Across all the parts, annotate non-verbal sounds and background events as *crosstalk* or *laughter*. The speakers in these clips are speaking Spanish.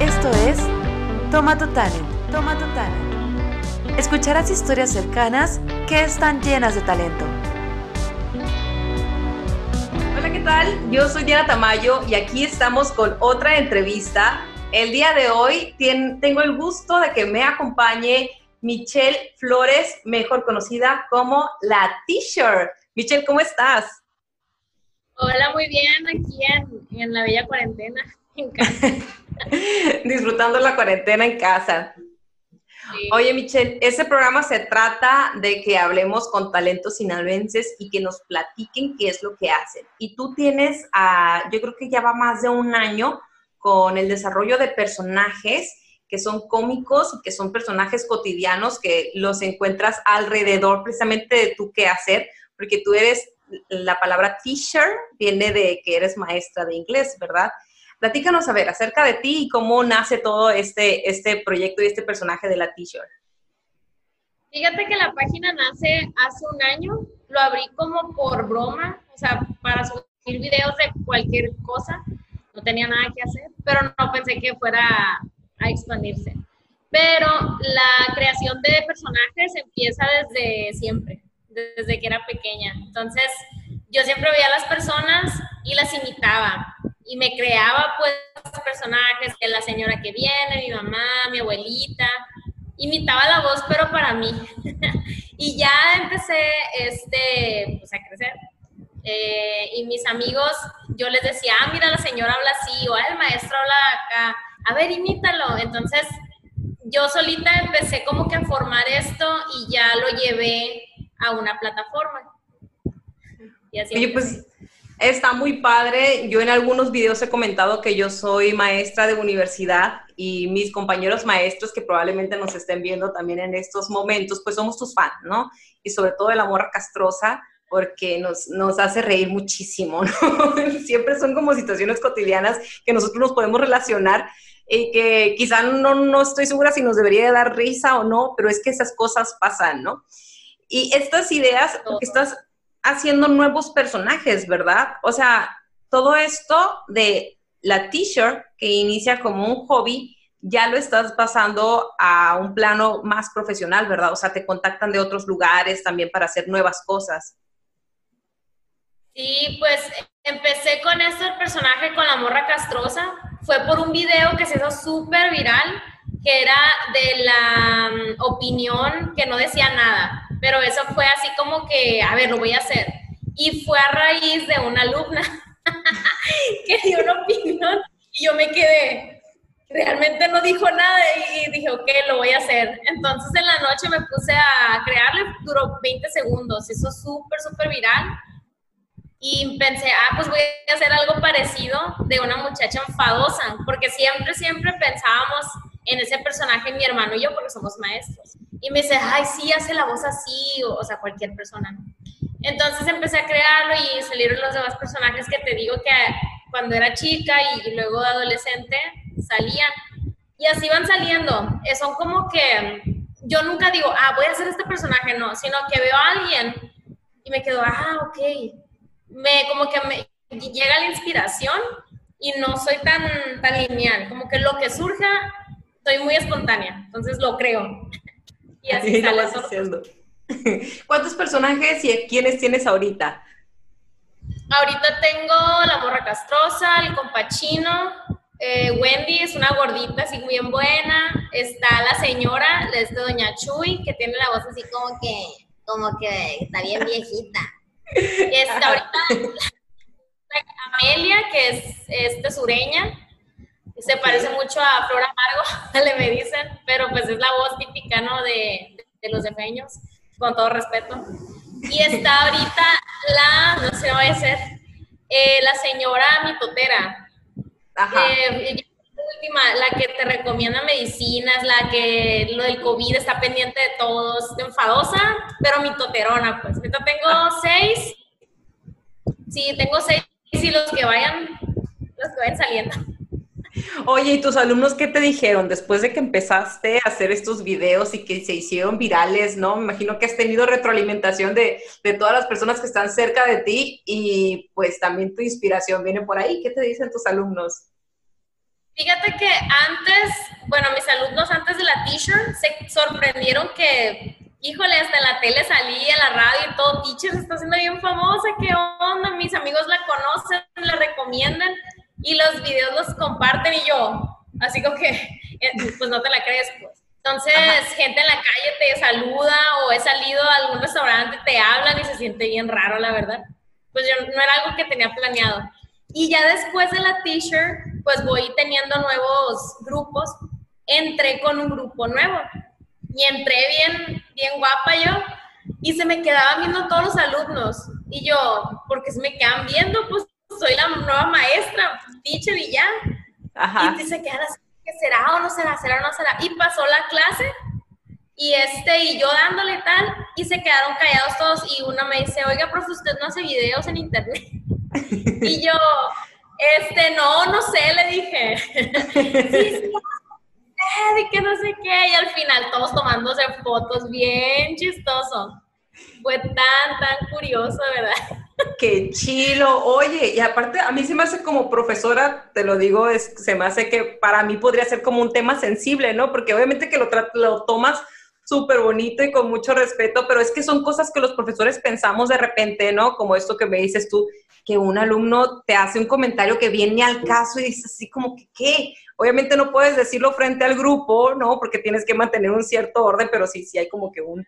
Esto es Toma tu Talent, Toma tu Talent. Escucharás historias cercanas que están llenas de talento. Hola, ¿qué tal? Yo soy Diana Tamayo y aquí estamos con otra entrevista. El día de hoy tengo el gusto de que me acompañe Michelle Flores, mejor conocida como la T-shirt. Michelle, ¿cómo estás? Hola, muy bien, aquí en, la bella cuarentena, en *laughs* casa. *laughs* Disfrutando la cuarentena en casa. Oye, Michelle, ese programa se trata de que hablemos con talentos sinaloenses y que nos platiquen qué es lo que hacen. Y tú tienes, yo creo que ya va más de un año con el desarrollo de personajes que son cómicos y que son personajes cotidianos que los encuentras alrededor precisamente de tu qué hacer, porque tú eres, la palabra teacher viene de que eres maestra de inglés, ¿verdad? Platícanos a ver acerca de ti y cómo nace todo este, este proyecto y este personaje de la teacher. Fíjate que la página nace hace un año, lo abrí como por broma, o sea, para subir videos de cualquier cosa, no tenía nada que hacer, pero no pensé que fuera a expandirse. Pero la creación de personajes empieza desde siempre, desde que era pequeña. Entonces, yo siempre veía a las personas y las imitaba y me creaba pues personajes, que la señora que viene, mi mamá, mi abuelita, imitaba la voz pero para mí. *laughs* y ya empecé este, pues, a crecer. Eh, y mis amigos, yo les decía, ah, mira, la señora habla así, o ah, el maestro habla acá a ver, imítalo. Entonces, yo solita empecé como que a formar esto y ya lo llevé a una plataforma. Y así Oye, pues está muy padre. Yo en algunos videos he comentado que yo soy maestra de universidad y mis compañeros maestros que probablemente nos estén viendo también en estos momentos, pues somos tus fans, ¿no? Y sobre todo el amor castrosa porque nos, nos hace reír muchísimo, ¿no? *laughs* Siempre son como situaciones cotidianas que nosotros nos podemos relacionar y que quizá no, no estoy segura si nos debería dar risa o no, pero es que esas cosas pasan, ¿no? Y estas ideas, porque estás haciendo nuevos personajes, ¿verdad? O sea, todo esto de la t-shirt que inicia como un hobby, ya lo estás pasando a un plano más profesional, ¿verdad? O sea, te contactan de otros lugares también para hacer nuevas cosas. Sí, pues empecé con este personaje con la morra castrosa, fue por un video que se hizo súper viral, que era de la mm, opinión que no decía nada, pero eso fue así como que, a ver, lo voy a hacer. Y fue a raíz de una alumna *laughs* que dio una opinión y yo me quedé, realmente no dijo nada y dije, ok, lo voy a hacer. Entonces en la noche me puse a crearle, duró 20 segundos, hizo súper, súper viral y pensé, ah, pues voy a hacer algo parecido de una muchacha enfadosa, porque siempre, siempre pensábamos en ese personaje, mi hermano y yo, porque somos maestros. Y me dice, ay, sí, hace la voz así, o, sea, cualquier persona. Entonces empecé a crearlo y salieron los demás personajes que te digo que cuando era chica y, luego de adolescente salían. Y así van saliendo. Eh, son como que yo nunca digo, ah, voy a hacer este personaje, no, sino que veo a alguien y me quedo, ah, ok, me, como que me llega la inspiración y no soy tan, tan lineal, como que lo que surja, soy muy espontánea, entonces lo creo. Y así lo vas haciendo. *laughs* ¿Cuántos personajes y quiénes tienes ahorita? Ahorita tengo la morra castrosa, el compachino, eh, Wendy es una gordita así bien buena, está la señora, es de Doña Chuy, que tiene la voz así como que, como que está bien viejita. *laughs* Está ahorita Amelia, que es, es sureña se parece mucho a Flor Amargo, *laughs* le me dicen, pero pues es la voz típica, ¿no? De, de los defeños, con todo respeto. Y está ahorita la, no sé, va a ser, eh, la señora mitotera. Ajá. Eh, última, la que te recomienda medicinas, la que lo del COVID está pendiente de todos, enfadosa, pero mitoterona, pues. Ahorita tengo seis. Sí, tengo seis y los que vayan, los que vayan saliendo. Oye, ¿y tus alumnos qué te dijeron después de que empezaste a hacer estos videos y que se hicieron virales, no? Me imagino que has tenido retroalimentación de, de, todas las personas que están cerca de ti y pues también tu inspiración viene por ahí. ¿Qué te dicen tus alumnos? Fíjate que antes, bueno, mis alumnos antes de la teacher se sorprendieron que, híjole, hasta la tele salí, en la radio y todo, teacher se está haciendo bien famosa, ¿qué onda? Mis amigos la conocen, la recomiendan y los videos los comparten y yo, así como que, eh, pues no te la crees, pues. Entonces, gente en la calle te saluda o he salido a algún restaurante, te hablan y se siente bien raro, la verdad. Pues yo no era algo que tenía planeado. Y ya después de la t-shirt, pues voy teniendo nuevos grupos. Entré con un grupo nuevo y entré bien, bien guapa yo y se me quedaban viendo todos los alumnos. Y yo, porque se me quedan viendo, pues soy la nueva maestra, teacher y ya. Ajá. Y se quedan así será o no será? ¿Será o no será? Y pasó la clase y este y yo dándole tal y se quedaron callados todos y una me dice, oiga, profe, usted no hace videos en internet. *laughs* y yo, este, no, no sé, le dije. *laughs* sí, sí, de que no sé qué. Y al final todos tomándose fotos bien chistoso. Fue tan, tan curioso, ¿verdad? Qué chilo. Oye, y aparte a mí se me hace como profesora, te lo digo, es, se me hace que para mí podría ser como un tema sensible, ¿no? Porque obviamente que lo, lo tomas súper bonito y con mucho respeto, pero es que son cosas que los profesores pensamos de repente, ¿no? Como esto que me dices tú, que un alumno te hace un comentario que viene al caso y dices así como que, ¿qué? Obviamente no puedes decirlo frente al grupo, ¿no? Porque tienes que mantener un cierto orden, pero sí, sí hay como que un,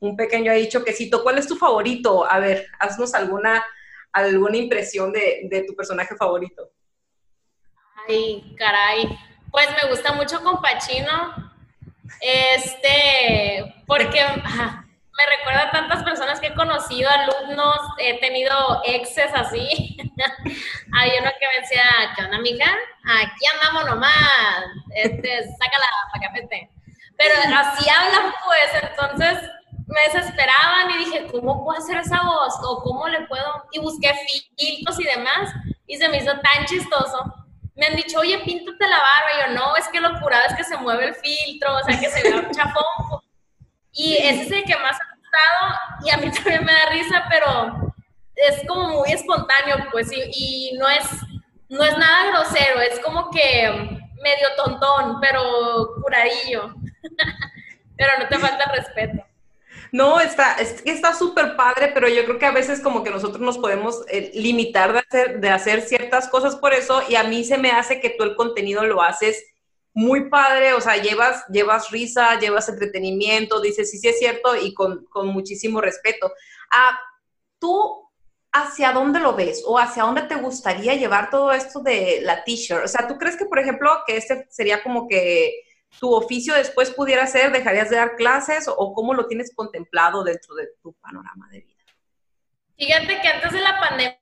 un pequeño ahí choquecito. ¿Cuál es tu favorito? A ver, haznos alguna, alguna impresión de, tu personaje favorito. Ay, caray. Pues me gusta mucho Compachino. Este, porque me recuerda a tantas personas que he conocido, alumnos, he tenido exes así. *laughs* Hay uno que me decía, ¿qué onda, amiga? Aquí andamos nomás, este, sácala para café. Pero así hablan, pues, entonces me desesperaban y dije, ¿cómo puedo hacer esa voz? ¿O cómo le puedo? Y busqué filtros y demás y se me hizo tan chistoso. Me han dicho, oye, píntate la barba. Y yo, no, es que lo curado es que se mueve el filtro, o sea, que se vea un chafón. Y ese es el que más ha gustado y a mí también me da risa, pero es como muy espontáneo, pues, y, y no, es, no es nada grosero, es como que medio tontón, pero curadillo. *laughs* pero no te falta respeto. No, está está súper padre, pero yo creo que a veces como que nosotros nos podemos eh, limitar de hacer, de hacer ciertas cosas por eso y a mí se me hace que tú el contenido lo haces muy padre, o sea, llevas, llevas risa, llevas entretenimiento, dices sí, sí es cierto y con, con muchísimo respeto. Ah, ¿Tú hacia dónde lo ves o hacia dónde te gustaría llevar todo esto de la t-shirt? O sea, ¿tú crees que, por ejemplo, que este sería como que tu oficio después pudiera ser, dejarías de dar clases o cómo lo tienes contemplado dentro de tu panorama de vida? Fíjate que antes de la pandemia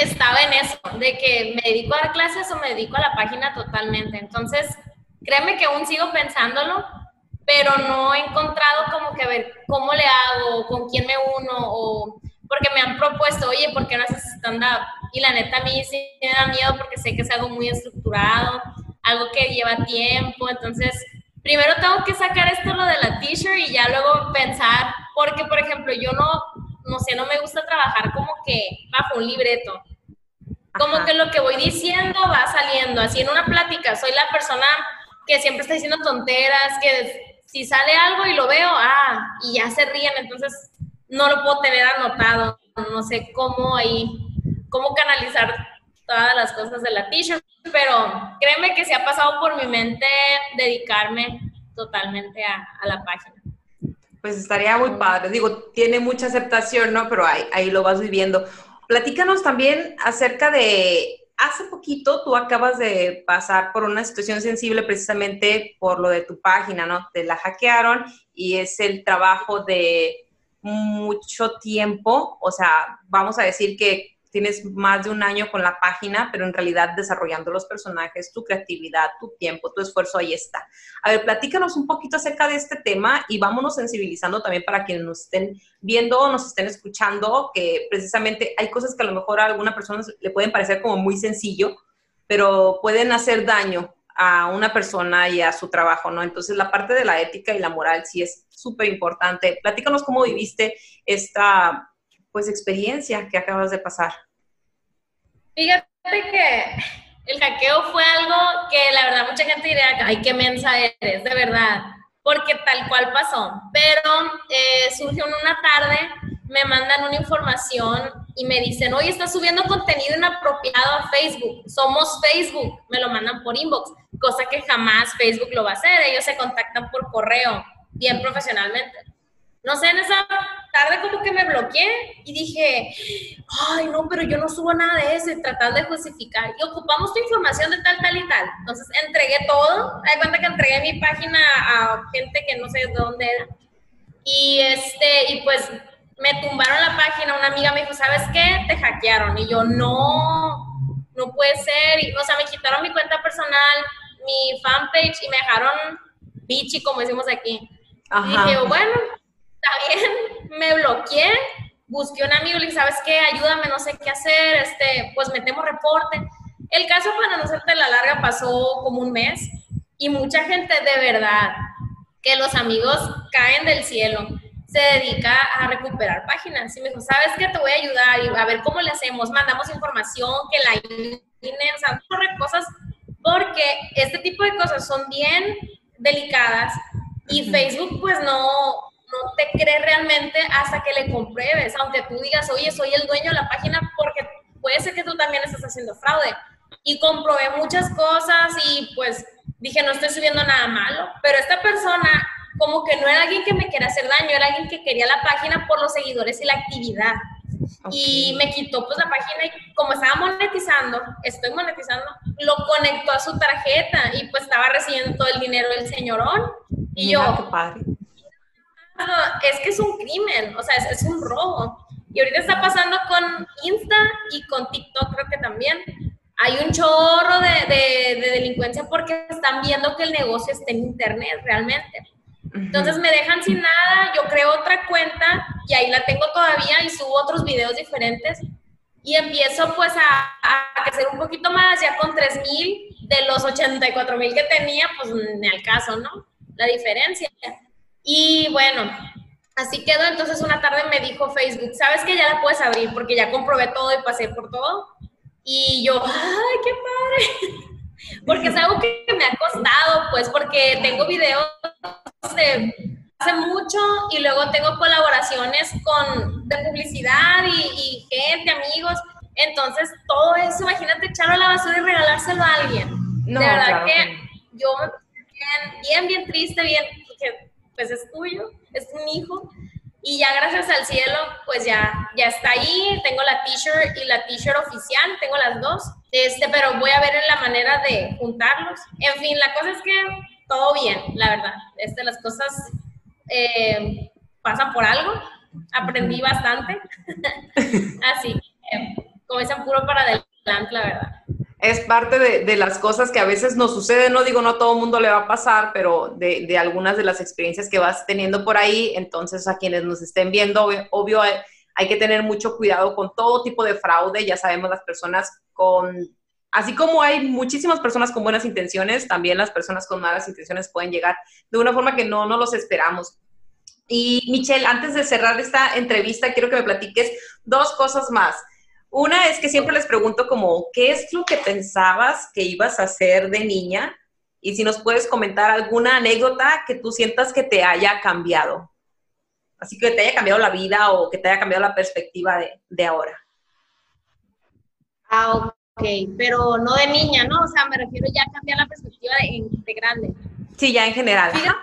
estaba en eso, de que me dedico a dar clases o me dedico a la página totalmente. Entonces, créeme que aún sigo pensándolo, pero no he encontrado como que ver cómo le hago, con quién me uno, o porque me han propuesto, oye, ¿por qué no haces stand-up? Y la neta a mí sí me da miedo porque sé que es algo muy estructurado algo que lleva tiempo, entonces primero tengo que sacar esto lo de la t-shirt y ya luego pensar, porque por ejemplo yo no, no sé, no me gusta trabajar como que bajo un libreto. Como que lo que voy diciendo va saliendo, así en una plática, soy la persona que siempre está diciendo tonteras, que si sale algo y lo veo, ah, y ya se ríen, entonces no lo puedo tener anotado, no sé cómo ahí, cómo canalizar todas las cosas de la t-shirt, pero créeme que se ha pasado por mi mente dedicarme totalmente a, la página. Pues estaría muy padre. Digo, tiene mucha aceptación, ¿no? Pero ahí, ahí lo vas viviendo. Platícanos también acerca de, hace poquito tú acabas de pasar por una situación sensible precisamente por lo de tu página, ¿no? Te la hackearon y es el trabajo de mucho tiempo, o sea, vamos a decir que tienes más de un año con la página, pero en realidad desarrollando los personajes, tu creatividad, tu tiempo, tu esfuerzo, ahí está. A ver, platícanos un poquito acerca de este tema y vámonos sensibilizando también para quienes nos estén viendo o nos estén escuchando, que precisamente hay cosas que a lo mejor a alguna persona le pueden parecer como muy sencillo, pero pueden hacer daño a una persona y a su trabajo, ¿no? Entonces la parte de la ética y la moral sí es súper importante. Platícanos cómo viviste esta pues experiencia que acabas de pasar? Fíjate que el hackeo fue algo que ay, qué mensa eres, de verdad, porque tal cual pasó. Pero eh, surgió una tarde, me mandan una información y me dicen, oye, estás subiendo contenido inapropiado a Facebook, somos Facebook, me lo mandan por inbox, cosa que jamás Facebook lo va a hacer, ellos se contactan por correo, bien profesionalmente no sé, en esa tarde como que me bloqueé y dije, ay, no, pero yo no subo nada de eso y tratar de justificar. Y ocupamos tu información de tal, tal y tal. Entonces entregué todo. Hay cuenta que entregué mi página a gente que no sé de dónde era. Y, este, y pues me tumbaron la página. Una amiga me dijo, ¿sabes qué? Te hackearon. Y yo, no, no puede ser. Y, o sea, me quitaron mi cuenta personal, mi fanpage y me dejaron bichi, como decimos aquí. Y dije, bueno, bien, me bloqueé, busqué un amigo y le dije, ¿sabes qué? Ayúdame, no sé qué hacer, este, pues metemos reporte. El caso, para no hacerte la larga, pasó como un mes y mucha gente de verdad, que los amigos caen del cielo, se dedica a recuperar páginas. Y me dijo, ¿sabes qué? Te voy a ayudar y a ver cómo le hacemos. Mandamos información, que la INE, o sea, cosas, porque este tipo de cosas son bien delicadas y Facebook pues no, no te cree realmente hasta que le compruebes, aunque tú digas, oye, soy el dueño de la página, porque puede ser que tú también estás haciendo fraude. Y comprobé muchas cosas y pues dije, no estoy subiendo nada malo, pero esta persona como que no era alguien que me quería hacer daño, era alguien que quería la página por los seguidores y la actividad. Y me quitó pues la página y como estaba monetizando, estoy monetizando, lo conectó a su tarjeta y pues estaba recibiendo todo el dinero del señorón. Y yo, padre es que es un crimen, o sea, es, un robo. Y ahorita está pasando con Insta y con TikTok, creo que también. Hay un chorro de, delincuencia porque están viendo que el negocio está en Internet realmente. Entonces me dejan sin nada, yo creo otra cuenta y ahí la tengo todavía y subo otros videos diferentes y empiezo pues a, a crecer un poquito más, ya con 3 mil de los 84 mil que tenía, pues ni al caso, ¿no? La diferencia. Y bueno, así quedó. Entonces una tarde me dijo Facebook, ¿sabes que ya la puedes abrir? Porque ya comprobé todo y pasé por todo. Y yo, ¡ay, qué padre! *laughs* Porque es algo que me ha costado, pues, porque tengo videos de hace mucho y luego tengo colaboraciones con, de publicidad y, gente, amigos. Entonces, todo eso, imagínate echarlo a la basura y regalárselo a alguien. de verdad que, yo me bien, bien, bien triste, bien, pues es tuyo, es un hijo. Y ya gracias al cielo, pues ya, ya está ahí. Tengo la t-shirt y la t-shirt oficial, tengo las dos. Este, pero voy a ver en la manera de juntarlos. En fin, la cosa es que todo bien, la verdad. Este, las cosas eh, pasan por algo. Aprendí bastante. *laughs* Así, como dicen, puro para adelante, la verdad es parte de, las cosas que a veces nos sucede, no digo no a todo el mundo le va a pasar, pero de, algunas de las experiencias que vas teniendo por ahí, entonces a quienes nos estén viendo, obvio, hay, que tener mucho cuidado con todo tipo de fraude, ya sabemos las personas con, así como hay muchísimas personas con buenas intenciones, también las personas con malas intenciones pueden llegar de una forma que no, no los esperamos. Y Michelle, antes de cerrar esta entrevista, quiero que me platiques dos cosas más. Una es que siempre les pregunto como, ¿qué es lo que pensabas que ibas a hacer de niña? Y si nos puedes comentar alguna anécdota que tú sientas que te haya cambiado. Así que te haya cambiado la vida o que te haya cambiado la perspectiva de, ahora. Ah, ok, pero no de niña, ¿no? O sea, me refiero ya a cambiar la perspectiva de, grande. Sí, ya en general. Fíjate,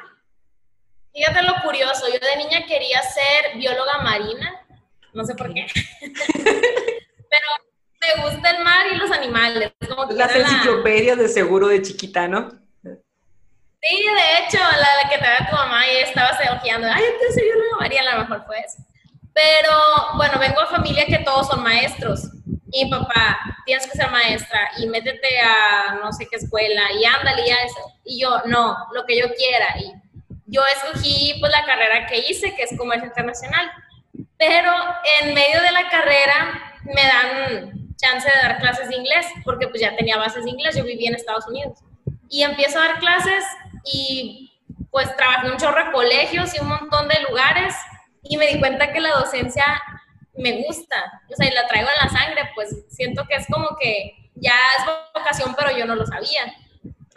fíjate, lo curioso, yo de niña quería ser bióloga marina, no sé por qué. *laughs* pero me gusta el mar y los animales. Como Las enciclopedias de seguro de chiquita, ¿no? Sí, de hecho, la, que te da tu mamá y estabas ojeando, ay, entonces yo no María, a lo mejor fue eso. Pero bueno, vengo de familia que todos son maestros. Y papá, tienes que ser maestra y métete a no sé qué escuela y ándale y a eso. Y yo, no, lo que yo quiera. Y yo escogí pues la carrera que hice, que es comercio internacional. Pero en medio de la carrera me dan chance de dar clases de inglés, porque pues ya tenía bases de inglés, yo vivía en Estados Unidos. Y empiezo a dar clases y pues trabajé un chorro de colegios y un montón de lugares y me di cuenta que la docencia me gusta, o sea, y la traigo en la sangre, pues siento que es como que ya es vocación, pero yo no lo sabía.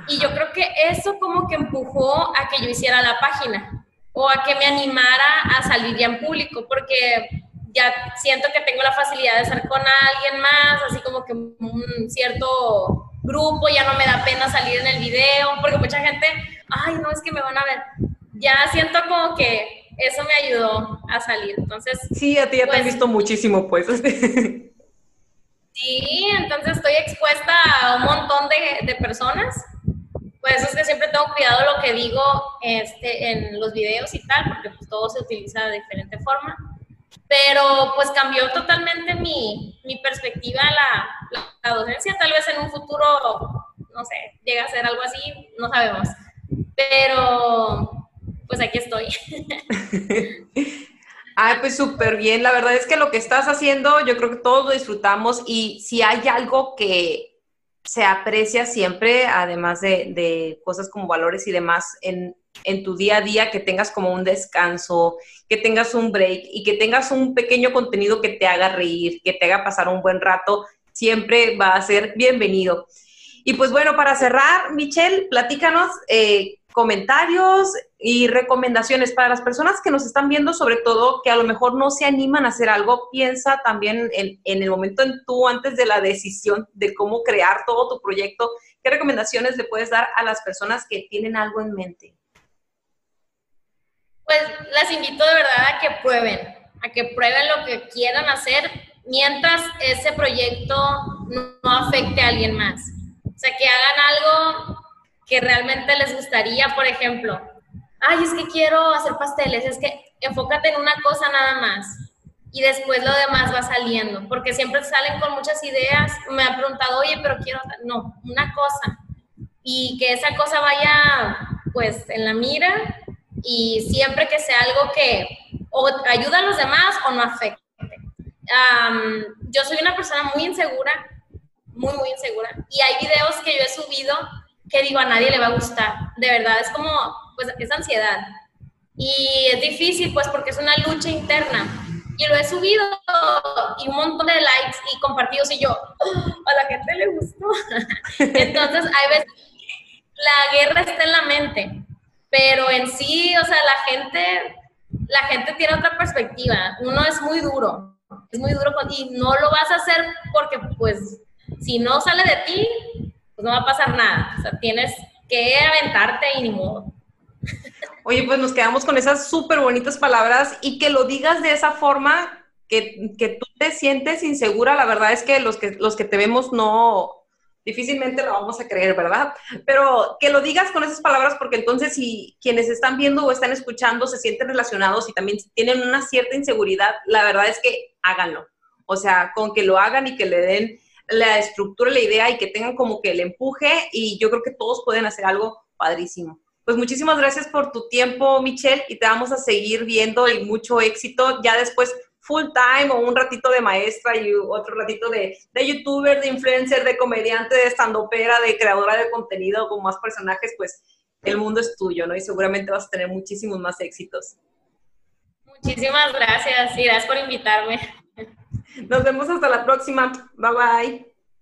Y yo creo que eso como que empujó a que yo hiciera la página o a que me animara a salir ya en público, porque ya siento que tengo la facilidad de estar con alguien más, así como que un cierto grupo, ya no me da pena salir en el video, porque mucha gente, ay, no, es que me van a ver. Ya siento como que eso me ayudó a salir. Entonces. Sí, a ti ya te han pues, visto muchísimo, pues. *laughs* sí, entonces estoy expuesta a un montón de, de personas. Pues eso es que siempre tengo cuidado lo que digo este, en los videos y tal, porque pues todo se utiliza de diferente forma. Pero pues cambió totalmente mi, mi perspectiva a la, la, docencia. Tal vez en un futuro, no sé, llega a ser algo así, no sabemos. Pero pues aquí estoy. *laughs* Ay, pues súper bien. La verdad es que lo que estás haciendo, yo creo que todos lo disfrutamos y si hay algo que se aprecia siempre, además de, cosas como valores y demás, en, en, tu día a día, que tengas como un descanso, que tengas un break y que tengas un pequeño contenido que te haga reír, que te haga pasar un buen rato, siempre va a ser bienvenido. Y pues bueno, para cerrar, Michelle, platícanos eh, comentarios y recomendaciones para las personas que nos están viendo, sobre todo que a lo mejor no se animan a hacer algo, piensa también en, el momento en tú, antes de la decisión de cómo crear todo tu proyecto, ¿qué recomendaciones le puedes dar a las personas que tienen algo en mente? Pues las invito de verdad a que prueben, a que prueben lo que quieran hacer mientras ese proyecto no afecte a alguien más. O sea, que hagan algo que realmente les gustaría, por ejemplo, ay, es que quiero hacer pasteles, es que enfócate en una cosa nada más y después lo demás va saliendo, porque siempre salen con muchas ideas, me han preguntado, oye, pero quiero, no, una cosa, y que esa cosa vaya pues en la mira y siempre que sea algo que o ayuda a los demás o no afecte. yo soy una persona muy insegura, muy, muy insegura, y hay videos que yo he subido que digo a nadie le va a gustar. De verdad, es como, pues, es ansiedad. Y es difícil, pues, porque es una lucha interna. Y lo he subido y un montón de likes y compartidos y yo, a la gente le gustó. *laughs* Entonces, hay veces, la guerra está en la mente, pero en sí, o sea, la gente, la gente tiene otra perspectiva. Uno es muy duro, es muy duro y no lo vas a hacer porque, pues, si no sale de ti, pues no va a pasar nada. O sea, tienes que aventarte y ni modo. Oye, pues nos quedamos con esas súper bonitas palabras y que lo digas de esa forma que, que, tú te sientes insegura, la verdad es que los que, los que te vemos no, difícilmente lo vamos a creer, ¿verdad? Pero que lo digas con esas palabras porque entonces si quienes están viendo o están escuchando se sienten relacionados y también tienen una cierta inseguridad, la verdad es que háganlo. O sea, con que lo hagan y que le den la estructura, la idea y que tengan como que el empuje y yo creo que todos pueden hacer algo padrísimo. Pues muchísimas gracias por tu tiempo, Michelle, y te vamos a seguir viendo y mucho éxito. Ya después full time o un ratito de maestra y otro ratito de, de youtuber, de influencer, de comediante, de standopera, de creadora de contenido con más personajes, pues el mundo es tuyo, ¿no? Y seguramente vas a tener muchísimos más éxitos. Muchísimas gracias y gracias por invitarme. Nos vemos hasta la próxima. Bye bye.